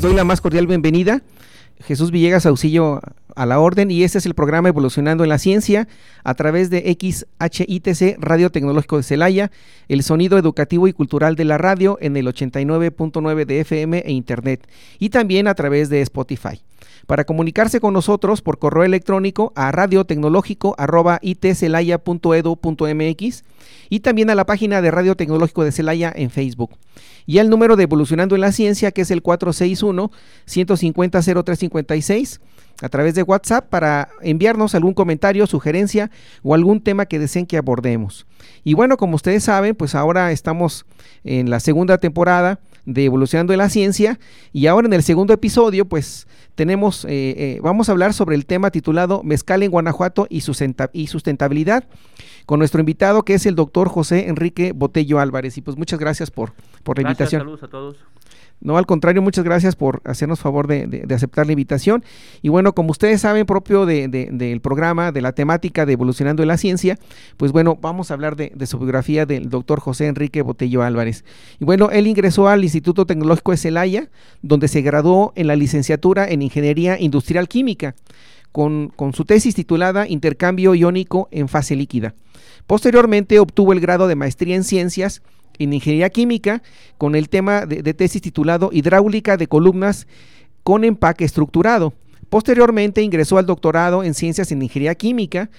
Doy la más cordial bienvenida. Jesús Villegas Auxillo a la orden y este es el programa Evolucionando en la Ciencia a través de XHITC Radio Tecnológico de Celaya, el sonido educativo y cultural de la radio en el 89.9 de FM e Internet y también a través de Spotify. Para comunicarse con nosotros por correo electrónico a radiotecnológico.itcelaya.edu.mx y también a la página de Radio Tecnológico de Celaya en Facebook. Y al número de Evolucionando en la Ciencia, que es el 461-150-0356, a través de WhatsApp para enviarnos algún comentario, sugerencia o algún tema que deseen que abordemos. Y bueno, como ustedes saben, pues ahora estamos en la segunda temporada de Evolucionando en la Ciencia y ahora en el segundo episodio, pues tenemos, eh, eh, vamos a hablar sobre el tema titulado Mezcal en Guanajuato y, y sustentabilidad con nuestro invitado que es el doctor José Enrique Botello Álvarez. Y pues muchas gracias por, por la invitación. Saludos a todos. No, al contrario, muchas gracias por hacernos favor de, aceptar la invitación. Y bueno, como ustedes saben, propio del programa, de la temática de Evolucionando en la Ciencia, pues bueno, vamos a hablar de, su biografía del doctor José Enrique Botello Álvarez. Y bueno, él ingresó al Instituto Tecnológico de Celaya, donde se graduó en la licenciatura en Ingeniería Industrial Química, con, con su tesis titulada Intercambio iónico en fase líquida. Posteriormente obtuvo el grado de maestría en Ciencias en Ingeniería Química con el tema de, tesis titulado Hidráulica de columnas con empaque estructurado. Posteriormente ingresó al doctorado en Ciencias en Ingeniería Química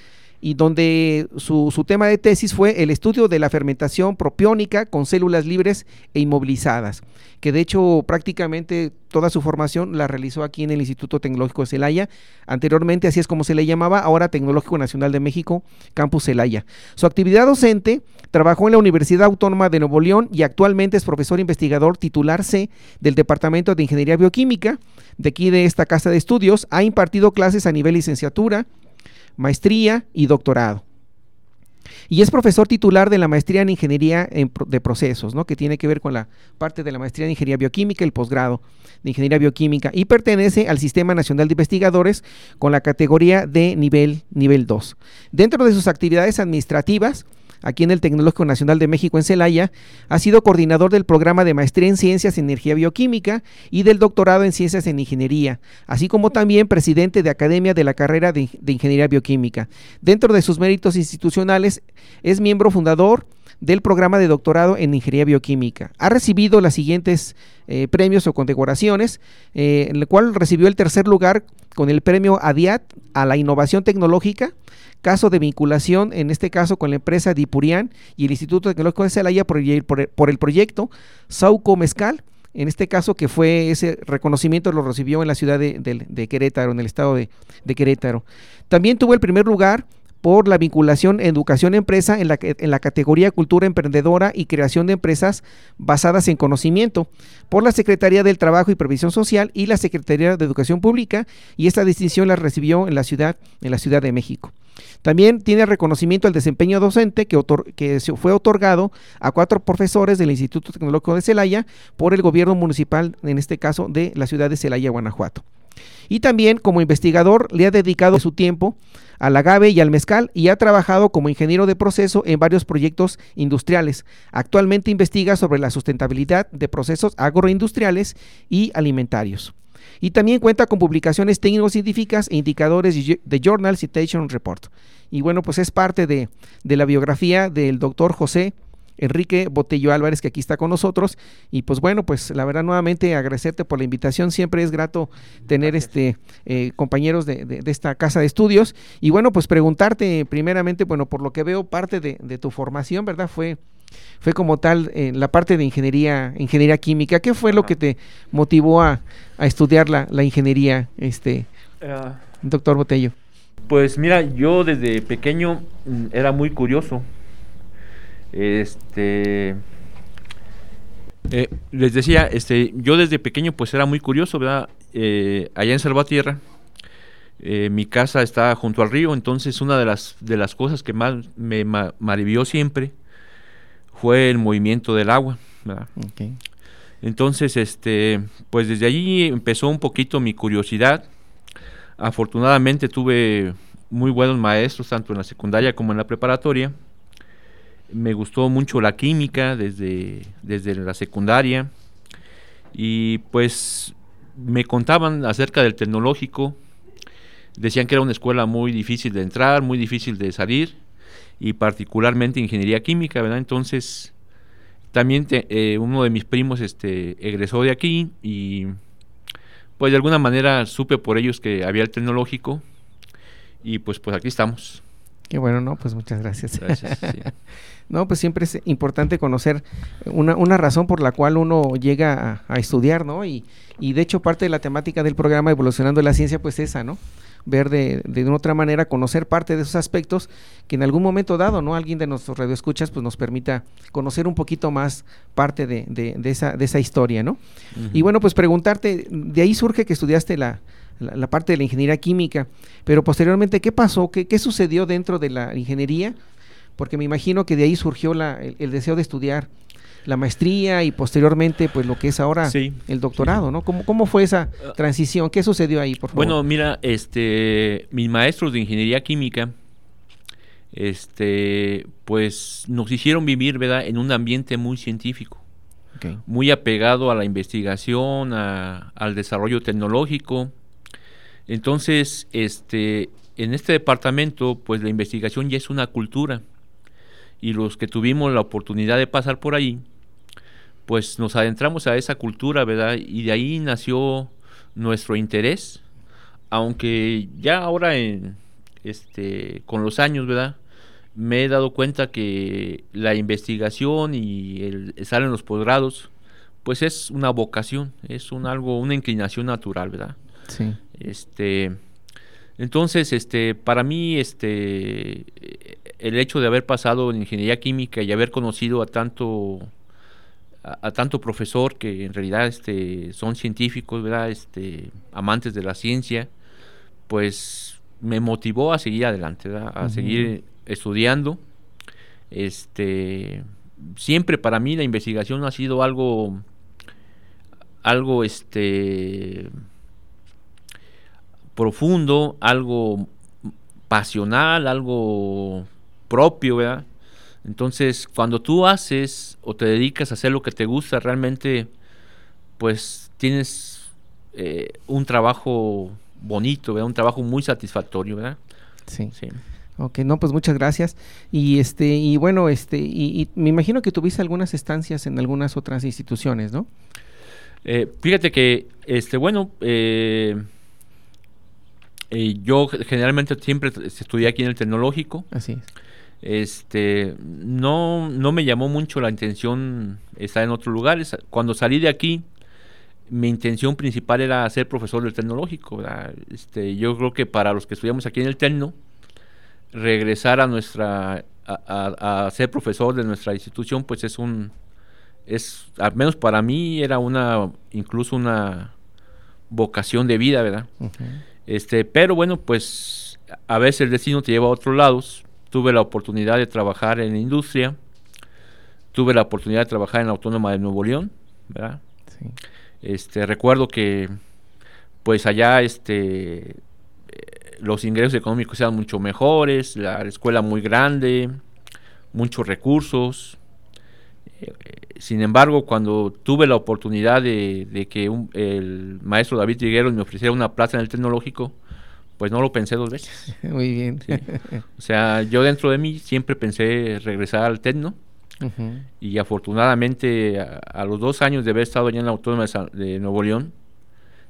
y donde su, tema de tesis fue el estudio de la fermentación propiónica con células libres e inmovilizadas, que de hecho prácticamente toda su formación la realizó aquí en el Instituto Tecnológico de Celaya, anteriormente así es como se le llamaba, ahora Tecnológico Nacional de México, Campus Celaya. Su actividad docente trabajó en la Universidad Autónoma de Nuevo León y actualmente es profesor investigador titular C del Departamento de Ingeniería Bioquímica, de aquí de esta casa de estudios, ha impartido clases a nivel licenciatura, maestría y doctorado. Y es profesor titular de la maestría en ingeniería de procesos, ¿no? que tiene que ver con la parte de la maestría en ingeniería bioquímica, el posgrado de ingeniería bioquímica, y pertenece al Sistema Nacional de Investigadores con la categoría de nivel, nivel 2. Dentro de sus actividades administrativas, aquí en el Tecnológico Nacional de México en Celaya, ha sido coordinador del programa de maestría en Ciencias en Energía Bioquímica y del doctorado en Ciencias en Ingeniería, así como también presidente de Academia de la carrera de, Ingeniería Bioquímica. Dentro de sus méritos institucionales, es miembro fundador del programa de doctorado en Ingeniería Bioquímica. Ha recibido las siguientes eh, premios o condecoraciones, eh, en el cual recibió el tercer lugar con el premio ADIAT a la innovación tecnológica, caso de vinculación, en este caso con la empresa Dipurian y el Instituto Tecnológico de Celaya por el, por el proyecto Sauco Mezcal, en este caso que fue ese reconocimiento lo recibió en la ciudad de, Querétaro, en el estado de, de, Querétaro. También tuvo el primer lugar por la vinculación educación-empresa en la, en la categoría cultura emprendedora y creación de empresas basadas en conocimiento por la Secretaría del Trabajo y Previsión Social y la Secretaría de Educación Pública y esta distinción la recibió en la ciudad, en la Ciudad de México. También tiene reconocimiento al desempeño docente que, fue otorgado a cuatro profesores del Instituto Tecnológico de Celaya por el gobierno municipal, en este caso de la ciudad de Celaya, Guanajuato. Y también como investigador le ha dedicado su tiempo al agave y al mezcal y ha trabajado como ingeniero de proceso en varios proyectos industriales. Actualmente investiga sobre la sustentabilidad de procesos agroindustriales y alimentarios. Y también cuenta con publicaciones técnico-científicas e indicadores de Journal Citation Report. Y bueno, pues es parte de, de la biografía del doctor José Enrique Botello Álvarez, que aquí está con nosotros. Y pues bueno, pues la verdad nuevamente agradecerte por la invitación. Siempre es grato tener este eh, compañeros de, esta casa de estudios. Y bueno, pues preguntarte primeramente, bueno, por lo que veo, parte de, tu formación, ¿verdad? Fue fue como tal en la parte de ingeniería, ingeniería química. ¿Qué fue lo que te motivó a, estudiar la, ingeniería, este, uh, doctor Botello? Pues mira, yo desde pequeño mm, era muy curioso este Eh, les decía, este, yo desde pequeño pues era muy curioso, ¿verdad? Eh, allá en Salvatierra, eh, mi casa está junto al río, entonces una de las, de las cosas que más me maravilló siempre fue el movimiento del agua. Entonces, este, pues desde allí empezó un poquito mi curiosidad. Afortunadamente tuve muy buenos maestros, tanto en la secundaria como en la preparatoria. Me gustó mucho la química desde, desde la secundaria. Y pues me contaban acerca del tecnológico. Decían que era una escuela muy difícil de entrar, muy difícil de salir. Y particularmente ingeniería química, ¿verdad? Entonces también eh, uno de mis primos este, egresó de aquí y pues de alguna manera supe por ellos que había el tecnológico y pues pues aquí estamos. Qué bueno, ¿no? Pues muchas gracias. no, pues siempre es importante conocer una, una razón por la cual uno llega a, a estudiar, ¿no? Y, y, de hecho parte de la temática del programa Evolucionando la Ciencia, pues esa, ¿no? Ver de, de otra manera, conocer parte de esos aspectos que en algún momento dado, ¿no? Alguien de nuestros radioescuchas pues nos permita conocer un poquito más parte de, de, esa, de esa historia, ¿no? Y bueno, pues preguntarte, de ahí surge que estudiaste la, la, parte de la ingeniería química, pero posteriormente, ¿qué pasó? ¿Qué, qué sucedió dentro de la ingeniería? Porque me imagino que de ahí surgió la, el deseo de estudiar la maestría y posteriormente pues lo que es ahora el doctorado, ¿no? ¿Cómo, ¿Cómo, fue esa ah. transición? ¿Qué sucedió ahí, por favor? Bueno, mira, este, mis maestros de ingeniería química, este, pues nos hicieron vivir, ¿verdad?, en un ambiente muy científico, muy apegado a la investigación, al desarrollo tecnológico. Entonces, este, en este departamento, pues la investigación ya es una cultura y los que tuvimos la oportunidad de pasar por ahí, pues nos adentramos a esa cultura, ¿verdad? Y de ahí nació nuestro interés, aunque ya ahora en, este, con los años, ¿verdad? Me he dado cuenta que la investigación y el estar en los posgrados, pues es una vocación, es un algo, una inclinación natural, ¿verdad? Sí. Este, entonces, este, para mí, este, el hecho de haber pasado en ingeniería química y haber conocido a tanto a, tanto profesor que en realidad este son científicos verdad este amantes de la ciencia pues me motivó a seguir adelante a seguir estudiando. Este siempre para mí la investigación ha sido algo algo este profundo algo pasional algo propio, ¿verdad? Entonces, cuando tú haces o te dedicas a hacer lo que te gusta, realmente, pues tienes eh, un trabajo bonito, ¿verdad? Un trabajo muy satisfactorio, ¿verdad? Sí. sí. Ok, no, pues muchas gracias. Y este, y bueno, este, y, me imagino que tuviste algunas estancias en algunas otras instituciones, ¿no? Eh, fíjate que, este, bueno, eh, yo generalmente siempre estudié aquí en el tecnológico. Así es este no no me llamó mucho la intención estar en otros lugares. Cuando salí de aquí mi intención principal era ser profesor del tecnológico este yo creo que para los que estudiamos aquí en el Tecno regresar a nuestra a, ser profesor de nuestra institución pues es un es al menos para mí era una incluso una vocación de vida verdad este pero bueno pues a veces el destino te lleva a otros lados tuve la oportunidad de trabajar en la industria, tuve la oportunidad de trabajar en la Autónoma de Nuevo León, ¿verdad? Este, recuerdo que pues allá este los ingresos económicos eran mucho mejores, la escuela muy grande, muchos recursos. Eh, sin embargo, cuando tuve la oportunidad de, que el maestro David Trigueros me ofreciera una plaza en el tecnológico, pues no lo pensé dos veces. Muy bien. O sea, yo dentro de mí siempre pensé regresar al Tecno. Y afortunadamente a, los dos años de haber estado allá en la Autónoma de, Nuevo León,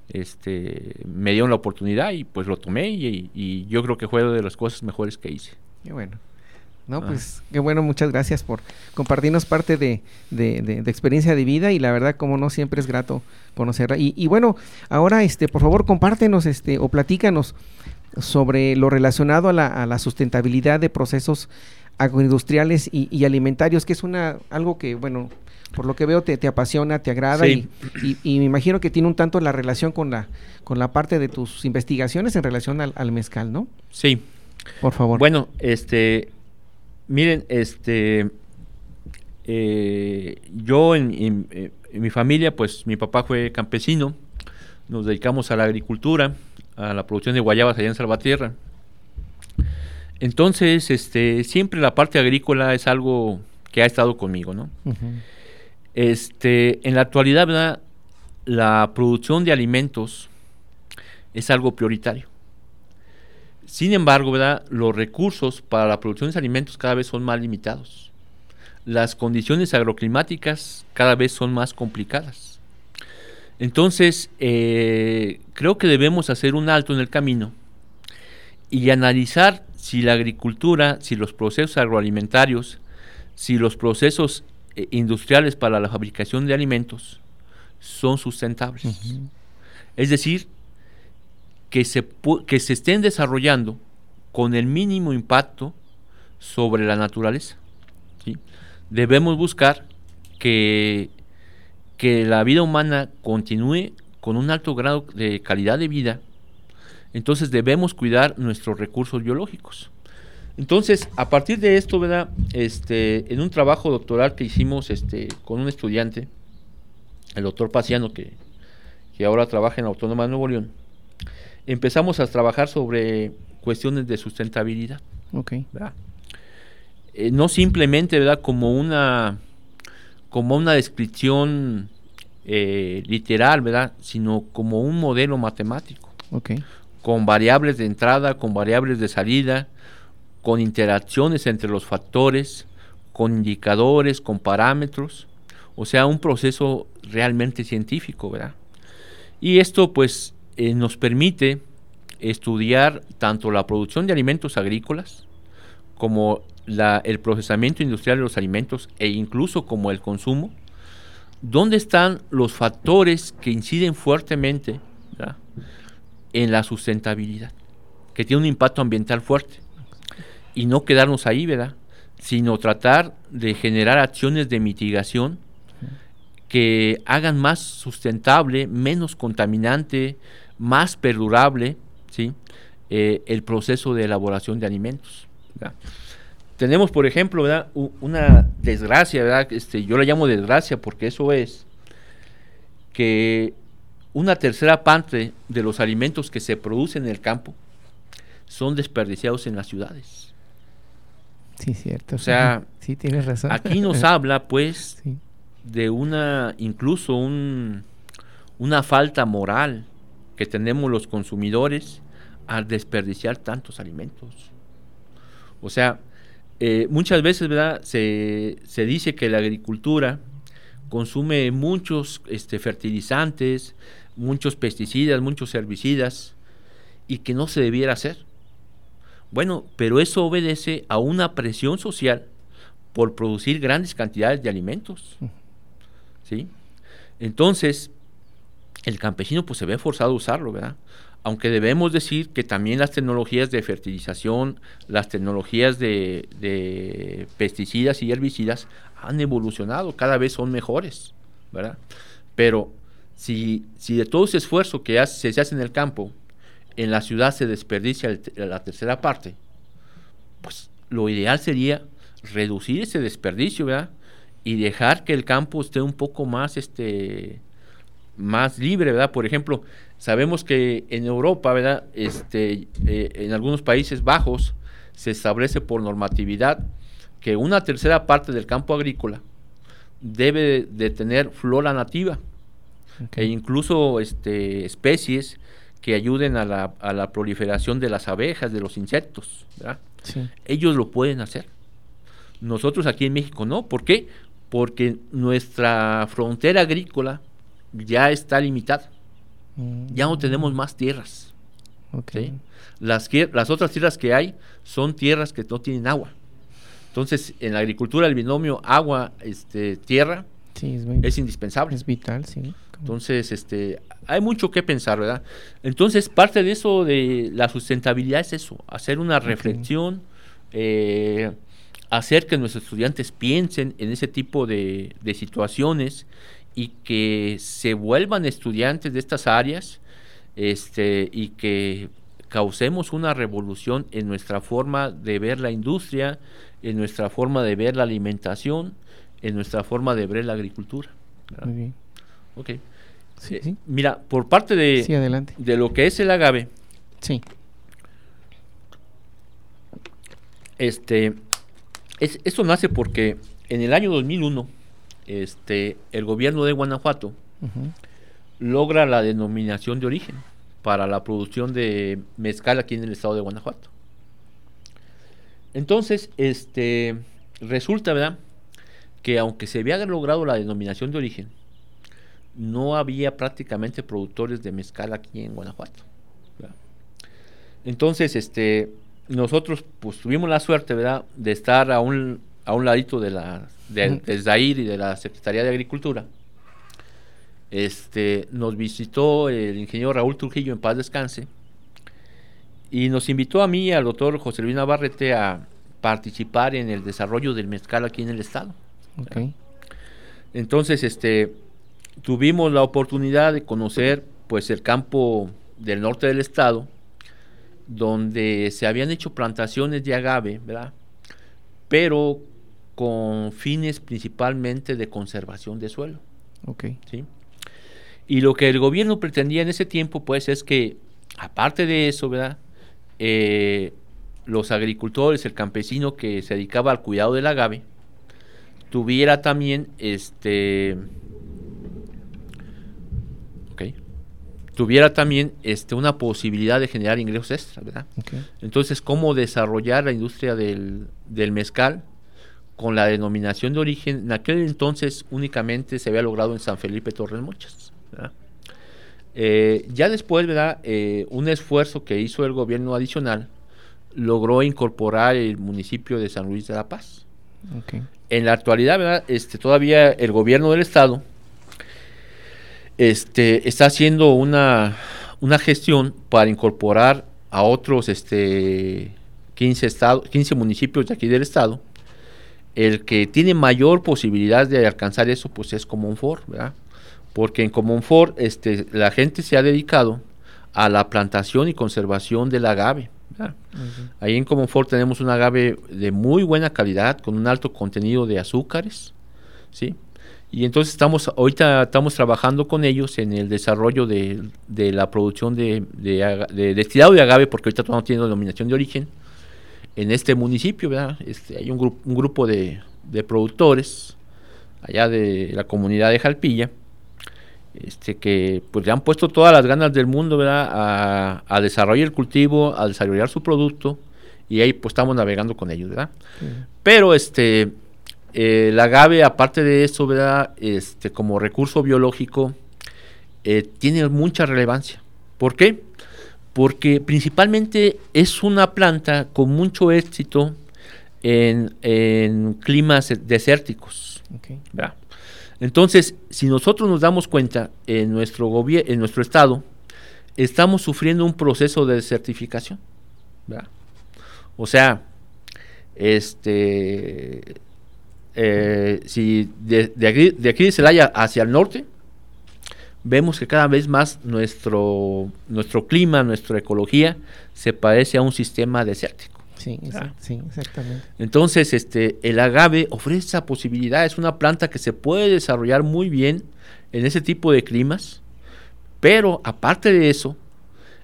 este, me dieron la oportunidad y pues lo tomé y, yo creo que fue de las cosas mejores que hice. Qué bueno. No, ah. pues qué bueno, muchas gracias por compartirnos parte de, de, experiencia de vida y la verdad, como no, siempre es grato conocerla. Y, y, bueno, ahora, este, por favor, compártenos este, o platícanos sobre lo relacionado a la, a la sustentabilidad de procesos agroindustriales y, y, alimentarios, que es una algo que, bueno, por lo que veo te, te apasiona, te agrada Sí. y- y me imagino que tiene un tanto la relación con la, con la parte de tus investigaciones en relación al, al mezcal, ¿no? Sí. Por favor. Bueno, este, miren, este, eh, yo en, en- en mi familia, pues mi papá fue campesino, nos dedicamos a la agricultura, a la producción de guayabas allá en Salvatierra. Entonces, este, siempre la parte agrícola es algo que ha estado conmigo, ¿no? Este, en la actualidad, ¿verdad? la producción de alimentos es algo prioritario. Sin embargo, ¿verdad? los recursos para la producción de alimentos cada vez son más limitados. Las condiciones agroclimáticas cada vez son más complicadas. Entonces, eh, creo que debemos hacer un alto en el camino y analizar si la agricultura, si los procesos agroalimentarios, si los procesos eh, industriales para la fabricación de alimentos son sustentables. Es decir, que se, que se estén desarrollando con el mínimo impacto sobre la naturaleza. ¿sí? Debemos buscar que, que la vida humana continúe con un alto grado de calidad de vida. Entonces debemos cuidar nuestros recursos biológicos. Entonces, a partir de esto. Este, en un trabajo doctoral que hicimos este, con un estudiante, el doctor Paciano, que, que ahora trabaja en la Autónoma de Nuevo León, empezamos a trabajar sobre cuestiones de sustentabilidad. Ok. Eh, no simplemente ¿verdad? como una como una descripción eh, literal, ¿verdad? sino como un modelo matemático, Ok. con variables de entrada, con variables de salida, con interacciones entre los factores, con indicadores, con parámetros, o sea, un proceso realmente científico, ¿verdad? Y esto pues eh, nos permite estudiar tanto la producción de alimentos agrícolas como la- el procesamiento industrial de los alimentos e incluso como el consumo, dónde están los factores que inciden fuertemente ¿verdad? en la sustentabilidad, que tiene un impacto ambiental fuerte. Y no quedarnos ahí, ¿verdad? Sino tratar de generar acciones de mitigación que hagan más sustentable, menos contaminante, más perdurable, ¿sí? Eh, el proceso de elaboración de alimentos. ¿verdad? Tenemos, por ejemplo, una desgracia, ¿verdad? Este, yo la llamo desgracia porque eso es que una tercera parte de los alimentos que se producen en el campo son desperdiciados en las ciudades. Sí, cierto. O sea, sí, tienes razón. Aquí nos habla, pues, Sí. de una, incluso un, una falta moral que tenemos los consumidores al desperdiciar tantos alimentos. O sea, eh, muchas veces, ¿verdad? Se, se dice que la agricultura consume muchos este, fertilizantes, muchos pesticidas, muchos herbicidas, y que no se debiera hacer. Bueno, pero eso obedece a una presión social por producir grandes cantidades de alimentos. ¿Sí? Entonces, el campesino pues se ve forzado a usarlo, ¿verdad? Aunque debemos decir que también las tecnologías de fertilización, las tecnologías de, pesticidas y herbicidas han evolucionado, cada vez son mejores, ¿verdad? Pero si, si de todo ese esfuerzo que se hace en el campo, en la ciudad se desperdicia la tercera parte, pues lo ideal sería reducir ese desperdicio, ¿verdad? Y dejar que el campo esté un poco más, este, más libre, ¿verdad? Por ejemplo, sabemos que en Europa, ¿verdad? Este, eh, en algunos países bajos se establece por normatividad que una tercera parte del campo agrícola debe de tener flora nativa e incluso este, especies que ayuden a la, a la proliferación de las abejas, de los insectos, ¿verdad? Sí. ellos lo pueden hacer. Nosotros aquí en México no. ¿Por qué? Porque nuestra frontera agrícola ya está limitada. Mm, Ya no tenemos más tierras. ¿sí? Las, las otras tierras que hay son tierras que no tienen agua. Entonces, en la agricultura el binomio agua-tierra Sí, es, muy- es indispensable. es vital, sí. Entonces, este, hay mucho que pensar, ¿verdad? Entonces, parte de eso de la sustentabilidad es eso, hacer una reflexión, eh, hacer que nuestros estudiantes piensen en ese tipo de, de situaciones y que se vuelvan estudiantes de estas áreas este, y que causemos una revolución en nuestra forma de ver la industria, en nuestra forma de ver la alimentación, en nuestra forma de ver la agricultura. Muy bien. Ok. Sí, Eh, sí. Mira, por parte de, Sí, adelante. de lo que es el agave, Sí. este, es, esto nace porque en el año 2001, este, el gobierno de Guanajuato logra la denominación de origen para la producción de mezcal aquí en el estado de Guanajuato. Entonces, este, resulta, ¿verdad? Que aunque se había logrado la denominación de origen, no había prácticamente productores de mezcal aquí en Guanajuato. ¿verdad? Entonces, este, nosotros pues tuvimos la suerte, ¿verdad? De estar a un, a un ladito de la, de, del ZAIR y de la Secretaría de Agricultura. Este, nos visitó el ingeniero Raúl Trujillo en paz descanse y nos invitó a mí y al doctor José Luis Navarrete a participar en el desarrollo del mezcal aquí en el estado. Entonces, este, tuvimos la oportunidad de conocer, pues, el campo del norte del estado, donde se habían hecho plantaciones de agave, ¿verdad? Pero con fines principalmente de conservación de suelo. Ok. ¿sí? Y lo que el gobierno pretendía en ese tiempo, pues, es que, aparte de eso, ¿verdad? Eh, los agricultores, el campesino que se dedicaba al cuidado del agave, tuviera también, este, ok, tuviera también, este, una posibilidad de generar ingresos extras, ¿verdad? Ok. Entonces, ¿cómo desarrollar la industria del, del mezcal con la denominación de origen? En aquel entonces únicamente se había logrado en San Felipe Torres Mochas. Eh, ya después, ¿verdad? Eh, un esfuerzo que hizo el gobierno adicional logró incorporar el municipio de San Luis de la Paz. En la actualidad, ¿verdad? Este, todavía el gobierno del estado este, está haciendo una, una gestión para incorporar a otros este, 15, estado- 15 municipios de aquí del estado. El que tiene mayor posibilidad de alcanzar eso, pues es Comonfort, ¿verdad? Porque en Comonfort este, la gente se ha dedicado a la plantación y conservación del agave. bien. Ahí en Comonfort tenemos un agave de muy buena calidad, con un alto contenido de azúcares, ¿sí? Y entonces estamos, ahorita estamos trabajando con ellos en el desarrollo de, de la producción de, de, destilado de agave, porque ahorita no tiene denominación de origen, en este municipio, ¿verdad? Este, hay un, grupo un grupo de, de productores allá de la comunidad de Jalpilla, este, que pues le han puesto todas las ganas del mundo, ¿verdad? A, a desarrollar el cultivo, a desarrollar su producto, y ahí pues estamos navegando con ellos, ¿verdad? Pero este, eh, el agave, aparte de eso, ¿verdad? Este, como recurso biológico, eh, tiene mucha relevancia. ¿Por qué? Porque principalmente es una planta con mucho éxito en, en climas desérticos. Entonces, si nosotros nos damos cuenta, en nuestro gobierno, en nuestro estado, estamos sufriendo un proceso de desertificación. ¿verdad? O sea, este, eh, si de, de aquí, de aquí de Celaya hacia el norte, vemos que cada vez más nuestro, nuestro clima, nuestra ecología, se parece a un sistema desértico. Sí, Ah. exact- sí, exactamente. Entonces, este, el agave ofrece esa posibilidad, es una planta que se puede desarrollar muy bien en ese tipo de climas, pero aparte de eso,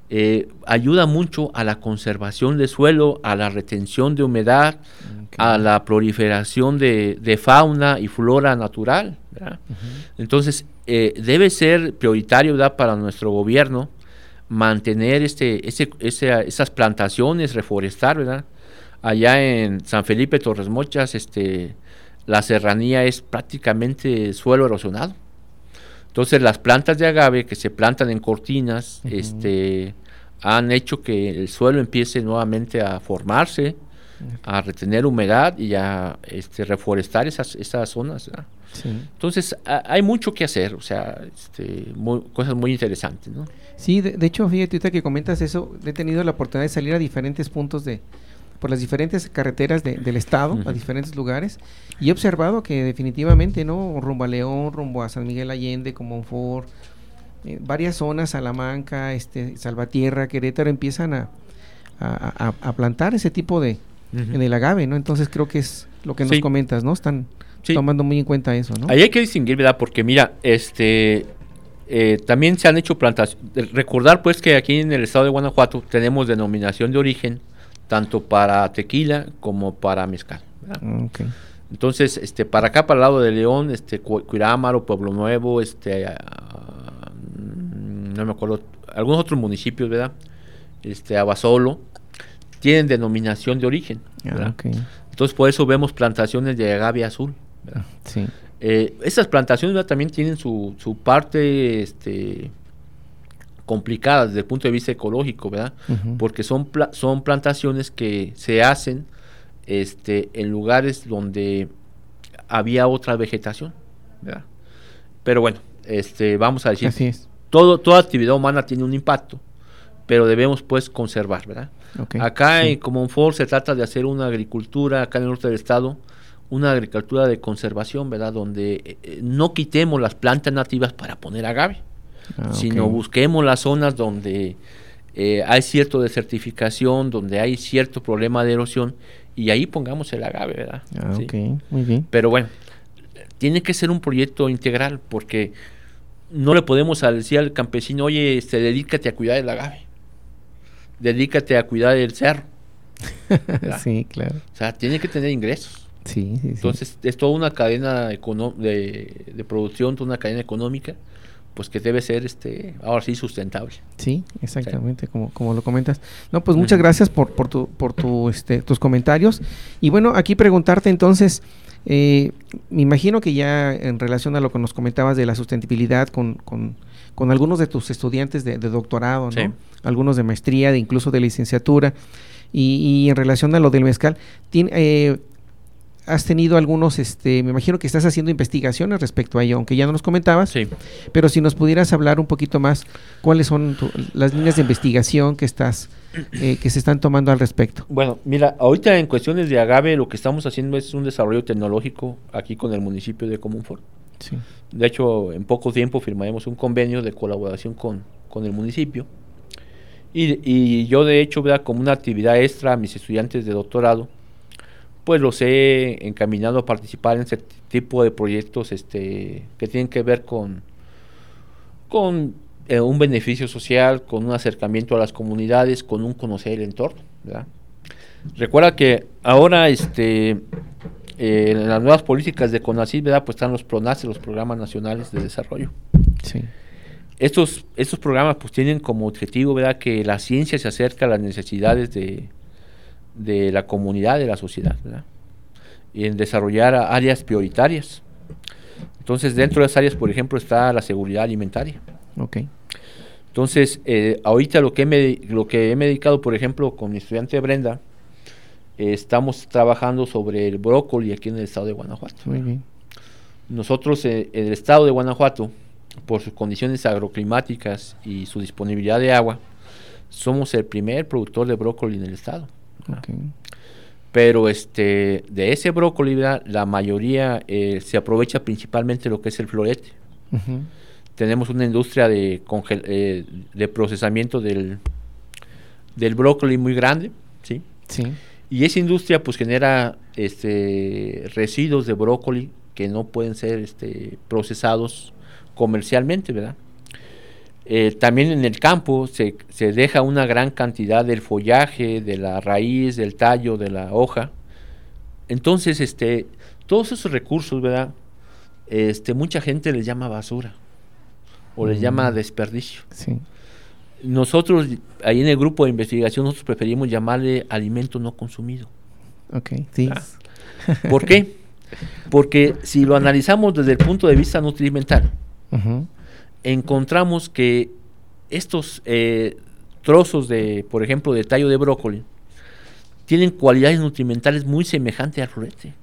eh, ayuda mucho a la conservación de suelo, a la retención de humedad, a la proliferación de, de fauna y flora natural. Entonces, eh, debe ser prioritario ¿verdad? para nuestro gobierno mantener este, ese, ese- esas plantaciones, reforestar, ¿verdad? Allá en San Felipe, Torres Mochas, este, la serranía es prácticamente suelo erosionado. Entonces, las plantas de agave que se plantan en cortinas, este, han hecho que el suelo empiece nuevamente a formarse, a retener humedad y a este, reforestar esas, esas zonas. ¿verdad? Sí. Entonces, ha- hay mucho que hacer, o sea, este, muy- cosas muy interesantes, ¿no? Sí, de, de hecho, fíjate ahorita que comentas eso, he tenido la oportunidad de salir a diferentes puntos de, por las diferentes carreteras del estado, a diferentes lugares, y he observado que definitivamente, ¿no? Rumbo a León, rumbo a San Miguel Allende, como Ford, eh, varias zonas, Salamanca, este, Salvatierra, Querétaro, empiezan a, a, plantar ese tipo de, en el agave, ¿no? Entonces creo que es lo que nos comentas, ¿no? Están tomando muy en cuenta eso, ¿no? Ahí hay que distinguir, ¿verdad? Porque mira, este, eh, también se han hecho plantaciones. Recordar pues que aquí en el estado de Guanajuato tenemos denominación de origen tanto para tequila como para mezcal. Ah, Entonces, este, para acá, para el lado de León, este, Cuirámaro, Pueblo Nuevo, este, ah, no me acuerdo, algunos otros municipios, ¿verdad? Este, Abasolo, tienen denominación de origen. Ah, Entonces, por eso vemos plantaciones de agave azul. Sí. Eh, estas plantaciones también tienen su, su parte este, complicada desde el punto de vista ecológico, ¿verdad? Porque son, son plantaciones que se hacen este, en lugares donde había otra vegetación, ¿verdad? Pero bueno, este, vamos a decir, Todo, toda actividad humana tiene un impacto, pero debemos pues conservar, ¿verdad? acá en Comonfort se trata de hacer una agricultura, acá en el norte del estado, una agricultura de conservación, ¿verdad? Donde eh, eh, no quitemos las plantas nativas para poner agave, ah, sino busquemos las zonas donde eh, hay cierto desertificación, donde hay cierto problema de erosión y ahí pongamos el agave, ¿verdad? Ah, muy bien. Pero bueno, tiene que ser un proyecto integral porque no le podemos decir al campesino, oye, este, dedícate a cuidar el agave, dedícate a cuidar el cerro. sí, claro. O sea, tiene que tener ingresos. Sí, Entonces es toda una cadena de, de, producción, toda una cadena económica, pues que debe ser este ahora sí sustentable. Sí, exactamente, Como, como lo comentas. No, pues muchas gracias por, por, tu, por tu, este, tus comentarios. Y bueno, aquí preguntarte entonces, eh, me imagino que ya en relación a lo que nos comentabas de la sustentabilidad con, con, con algunos de tus estudiantes de, doctorado, ¿no? algunos de maestría, de incluso de licenciatura, y, y en relación a lo del mezcal, tiene, eh, has tenido algunos, este, me imagino que estás haciendo investigaciones respecto a ello, aunque ya no nos comentabas, sí. pero si nos pudieras hablar un poquito más, cuáles son las líneas de investigación que estás, eh, que se están tomando al respecto. Bueno, mira, ahorita en cuestiones de agave lo que estamos haciendo es un desarrollo tecnológico aquí con el municipio de Comunfort. Sí. De hecho, en poco tiempo firmaremos un convenio de colaboración con, con el municipio. Y, y yo, de hecho, ¿verdad? como una actividad extra a mis estudiantes de doctorado, pues los he encaminado a participar en ese tipo de proyectos este, que tienen que ver con, con eh, un beneficio social, con un acercamiento a las comunidades, con un conocer el entorno. Recuerda que ahora este, eh, en las nuevas políticas de CONACYT, ¿verdad? pues están los PRONACE, los programas nacionales de desarrollo. Estos, estos programas pues tienen como objetivo ¿verdad? que la ciencia se acerque a las necesidades de, de la comunidad, de la sociedad, y en desarrollar áreas prioritarias. Entonces, dentro de las áreas, por ejemplo, está la seguridad alimentaria. Okay. Entonces, eh, ahorita lo que, me, lo que he dedicado, por ejemplo, con mi estudiante Brenda, eh, estamos trabajando sobre el brócoli aquí en el estado de Guanajuato. Muy bien. Nosotros, eh, en el estado de Guanajuato, por sus condiciones agroclimáticas y su disponibilidad de agua, somos el primer productor de brócoli en el estado. Pero este, de ese brócoli, la mayoría eh, se aprovecha principalmente lo que es el florete. Tenemos una industria de, eh, de procesamiento del, del brócoli muy grande, ¿sí? Sí. Y esa industria pues genera este, residuos de brócoli que no pueden ser este, procesados comercialmente, ¿verdad? Eh, también en el campo se, se, deja una gran cantidad del follaje, de la raíz, del tallo, de la hoja. Entonces, este, todos esos recursos, ¿verdad? Este, mucha gente les llama basura o les llama mm. desperdicio. Nosotros, ahí en el grupo de investigación, nosotros preferimos llamarle alimento no consumido. Ok, sí. Ah. ¿Por qué? Porque si lo analizamos desde el punto de vista nutrimental, encontramos que estos eh, trozos de, por ejemplo, de tallo de brócoli, tienen cualidades nutrimentales muy semejantes al florete.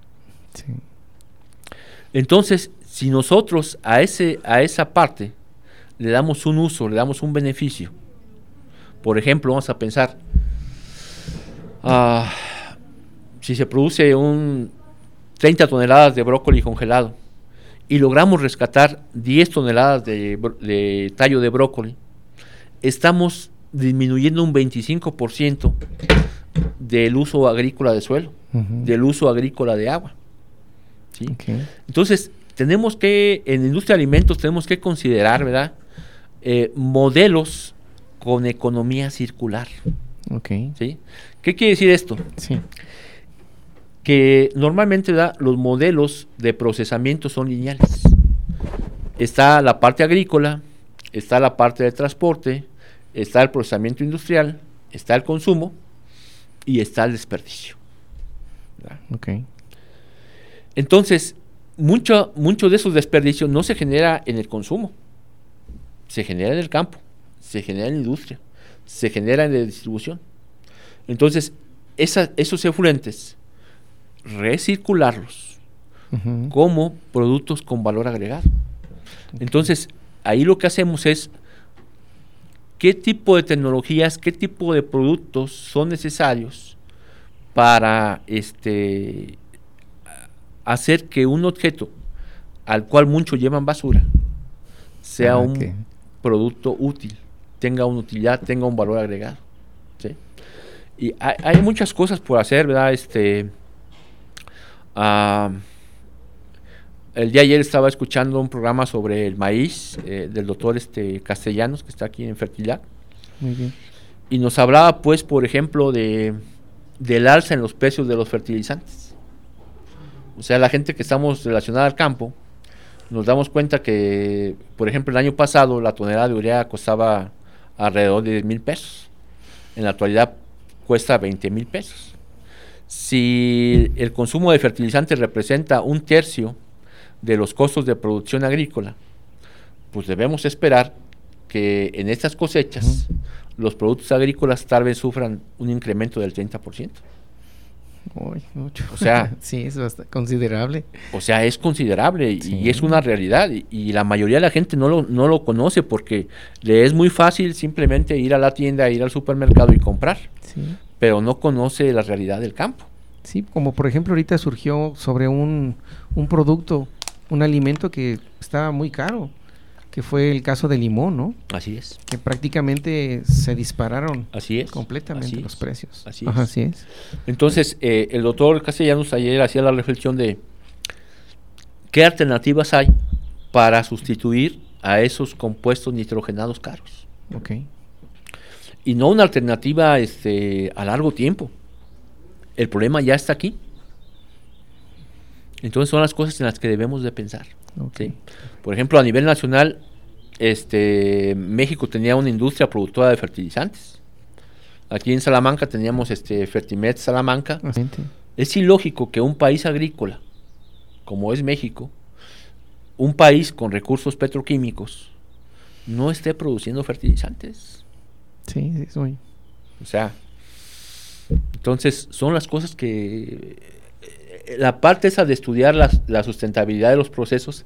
Entonces, si nosotros a, ese, a esa parte le damos un uso, le damos un beneficio, por ejemplo, vamos a pensar, ah, si se produce un 30 toneladas de brócoli congelado y logramos rescatar 10 toneladas de, de tallo de brócoli, estamos disminuyendo un 25% del uso agrícola de suelo, del uso agrícola de agua. ¿sí? Entonces, tenemos que, en la industria de alimentos, tenemos que considerar, ¿verdad? Eh, modelos con economía circular. ¿sí? ¿Qué quiere decir esto? Sí. Que normalmente los modelos de procesamiento son lineales. Está la parte agrícola, está la parte de transporte, está el procesamiento industrial, está el consumo y está el desperdicio. Okay. Entonces, mucho, mucho de esos desperdicios no se genera en el consumo, se genera en el campo, se genera en la industria, se genera en la distribución. Entonces, esos efluentes, recircularlos como productos con valor agregado. Entonces, ahí lo que hacemos es qué tipo de tecnologías, qué tipo de productos son necesarios para este, hacer que un objeto al cual muchos llevan basura sea ah, un producto útil, tenga una utilidad, tenga un valor agregado. Y hay, muchas cosas por hacer, ¿verdad? Este, ah, el día de ayer estaba escuchando un programa sobre el maíz eh, del doctor este, Castellanos, que está aquí en Fertilidad. Y nos hablaba, pues, por ejemplo, de, del alza en los precios de los fertilizantes. O sea, la gente que estamos relacionada al campo, nos damos cuenta que, por ejemplo, el año pasado la tonelada de urea costaba alrededor de 10 mil pesos. En la actualidad cuesta 20 mil pesos. Si el consumo de fertilizantes representa un tercio de los costos de producción agrícola, pues debemos esperar que en estas cosechas los productos agrícolas tal vez sufran un incremento del 30%. Uy, mucho. O sea, sí, es considerable. O sea, es considerable y, es una realidad y, la mayoría de la gente no lo, no lo conoce porque le es muy fácil simplemente ir a la tienda, ir al supermercado y comprar, pero no conoce la realidad del campo. Sí, como por ejemplo ahorita surgió sobre un, un producto un alimento que estaba muy caro, que fue el caso del limón, ¿no? Así es. Que prácticamente se dispararon así es, completamente los precios. Así es. así es. Entonces, eh, el doctor Castellanos ayer hacía la reflexión de qué alternativas hay para sustituir a esos compuestos nitrogenados caros. Ok. Y no una alternativa este, a largo tiempo. El problema ya está aquí. Entonces son las cosas en las que debemos de pensar. Por ejemplo, a nivel nacional, este, México tenía una industria productora de fertilizantes. Aquí en Salamanca teníamos este Fertimet Salamanca. Es ilógico que un país agrícola, como es México, un país con recursos petroquímicos, no esté produciendo fertilizantes. Sí, sí, soy. O sea, entonces son las cosas que la parte esa de estudiar la, sustentabilidad de los procesos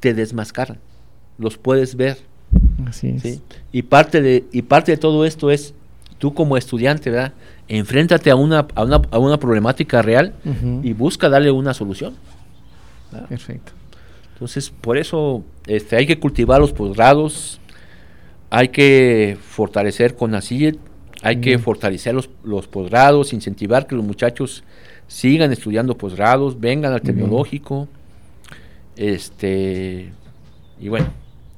te desmascaran, los puedes ver. Así es. Y, parte de, y parte de todo esto es, tú como estudiante, ¿verdad? Enfréntate a una, a una, a una problemática real y busca darle una solución. Perfecto. Entonces, por eso este, hay que cultivar los posgrados, hay que fortalecer con ACID, hay que fortalecer los, los posgrados, incentivar que los muchachos sigan estudiando posgrados, vengan al tecnológico. Este, y bueno.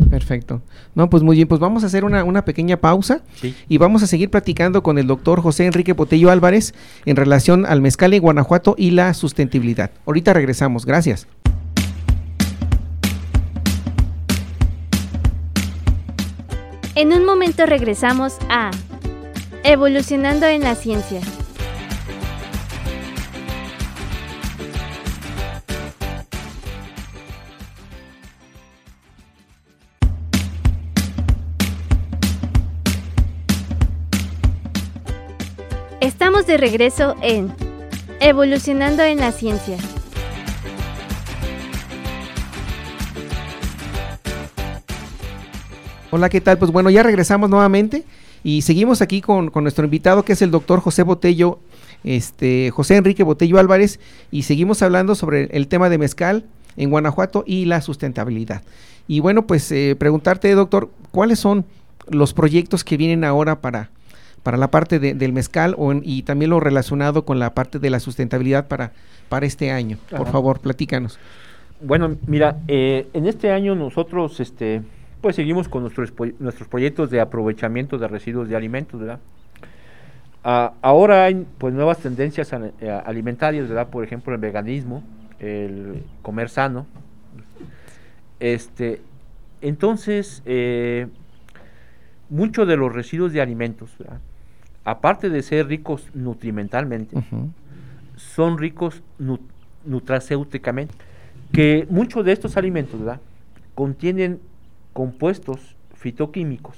Perfecto. No, pues muy bien, pues vamos a hacer una, pequeña pausa y vamos a seguir platicando con el doctor José Enrique Potello Álvarez en relación al mezcal en Guanajuato y la sustentabilidad. Ahorita regresamos, gracias. En un momento regresamos a Evolucionando en la Ciencia. Estamos de regreso en Evolucionando en la Ciencia. Hola, ¿qué tal? Pues bueno, ya regresamos nuevamente Y seguimos aquí con, con nuestro invitado que es el doctor José Botello, este, José Enrique Botello Álvarez, y seguimos hablando sobre el tema de mezcal en Guanajuato y la sustentabilidad. Y bueno, pues eh, preguntarte, doctor, ¿cuáles son los proyectos que vienen ahora para, para la parte de- del mezcal o en- y también lo relacionado con la parte de la sustentabilidad para, para este año? Por Ajá. favor, platícanos. Bueno, mira, eh, en este año nosotros, este, pues seguimos con nuestros, nuestros proyectos de aprovechamiento de residuos de alimentos, ¿verdad? Ah, ahora hay pues nuevas tendencias eh, alimentarias, ¿verdad? Por ejemplo, el veganismo, el comer sano. Este, entonces, eh, muchos de los residuos de alimentos, ¿verdad? aparte de ser ricos nutrimentalmente, son ricos nu- nutracéuticamente. Que muchos de estos alimentos, ¿verdad? Contienen compuestos fitoquímicos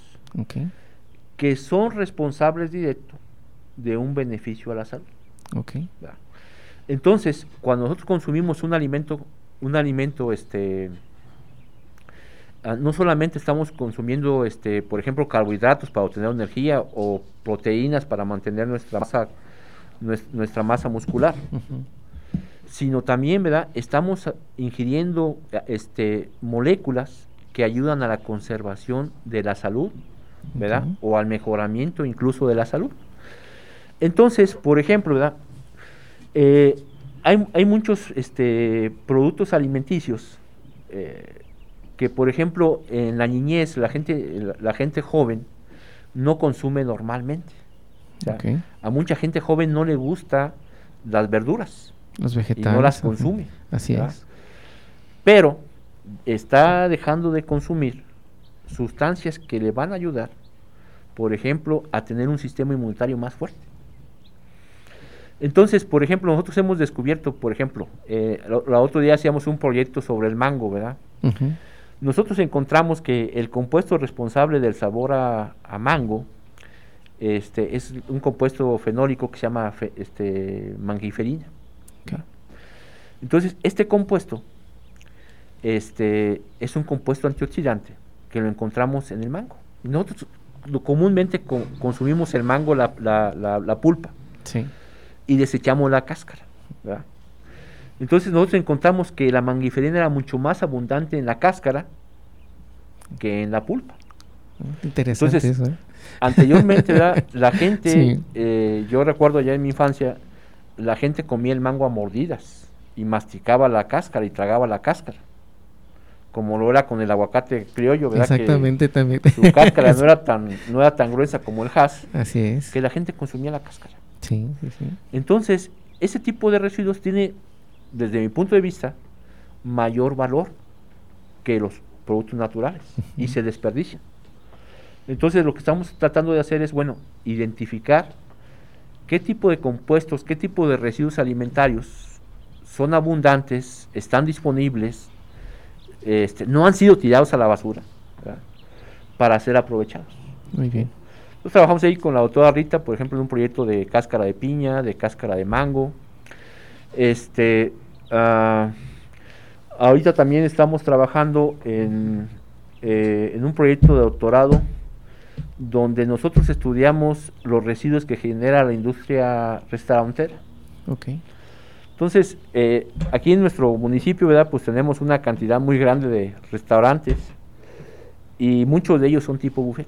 que son responsables directos de un beneficio a la salud. ok. ¿verdad? Entonces, cuando nosotros consumimos un alimento, un alimento, este, ah, no solamente estamos consumiendo, este, por ejemplo, carbohidratos para obtener energía o proteínas para mantener nuestra masa, nues- nuestra masa muscular, sino también, ¿verdad? Estamos ingiriendo este, moléculas que ayudan a la conservación de la salud, ¿verdad? O al mejoramiento incluso de la salud. Entonces, por ejemplo, ¿verdad? Eh, hay, hay muchos este, productos alimenticios eh, que, por ejemplo, en la niñez, la gente, la, la gente joven no consume normalmente. O sea, Ok. A mucha gente joven no le gusta las verduras Los y vegetales. no las consume. Así ¿verdad? es. Pero está dejando de consumir sustancias que le van a ayudar, por ejemplo, a tener un sistema inmunitario más fuerte. Entonces, por ejemplo, nosotros hemos descubierto, por ejemplo, eh, el otro día hacíamos un proyecto sobre el mango, ¿verdad? Nosotros encontramos que el compuesto responsable del sabor a, a mango este, es un compuesto fenólico que se llama fe- este, mangiferina. Entonces, este compuesto este, es un compuesto antioxidante que lo encontramos en el mango. Nosotros lo- comúnmente co- consumimos el mango, la, la- la- la pulpa, Sí. y desechamos la cáscara. ¿verdad? Entonces nosotros encontramos que la mangiferina era mucho más abundante en la cáscara que en la pulpa. Interesante Entonces, eso. ¿eh? Anteriormente, ¿verdad? la gente, Sí. eh, yo recuerdo ya en mi infancia, la gente comía el mango a mordidas y masticaba la cáscara y tragaba la cáscara. Como lo era con el aguacate criollo, ¿verdad? Que Exactamente también. su cáscara no era tan, no era tan gruesa como el has, Así es. que la gente consumía la cáscara. Sí, sí, sí. Entonces, ese tipo de residuos tiene, desde mi punto de vista, mayor valor que los productos naturales y se desperdician. Entonces, lo que estamos tratando de hacer es, bueno, identificar qué tipo de compuestos, qué tipo de residuos alimentarios son abundantes, están disponibles, este, no han sido tirados a la basura ¿verdad? para ser aprovechados. Muy bien. Nosotros trabajamos ahí con la doctora Rita, por ejemplo, en un proyecto de cáscara de piña, de cáscara de mango. Este, ah, ahorita también estamos trabajando en, eh, en un proyecto de doctorado donde nosotros estudiamos los residuos que genera la industria restaurantera. Ok. Entonces, eh, aquí en nuestro municipio, ¿verdad? Pues tenemos una cantidad muy grande de restaurantes y muchos de ellos son tipo buffet.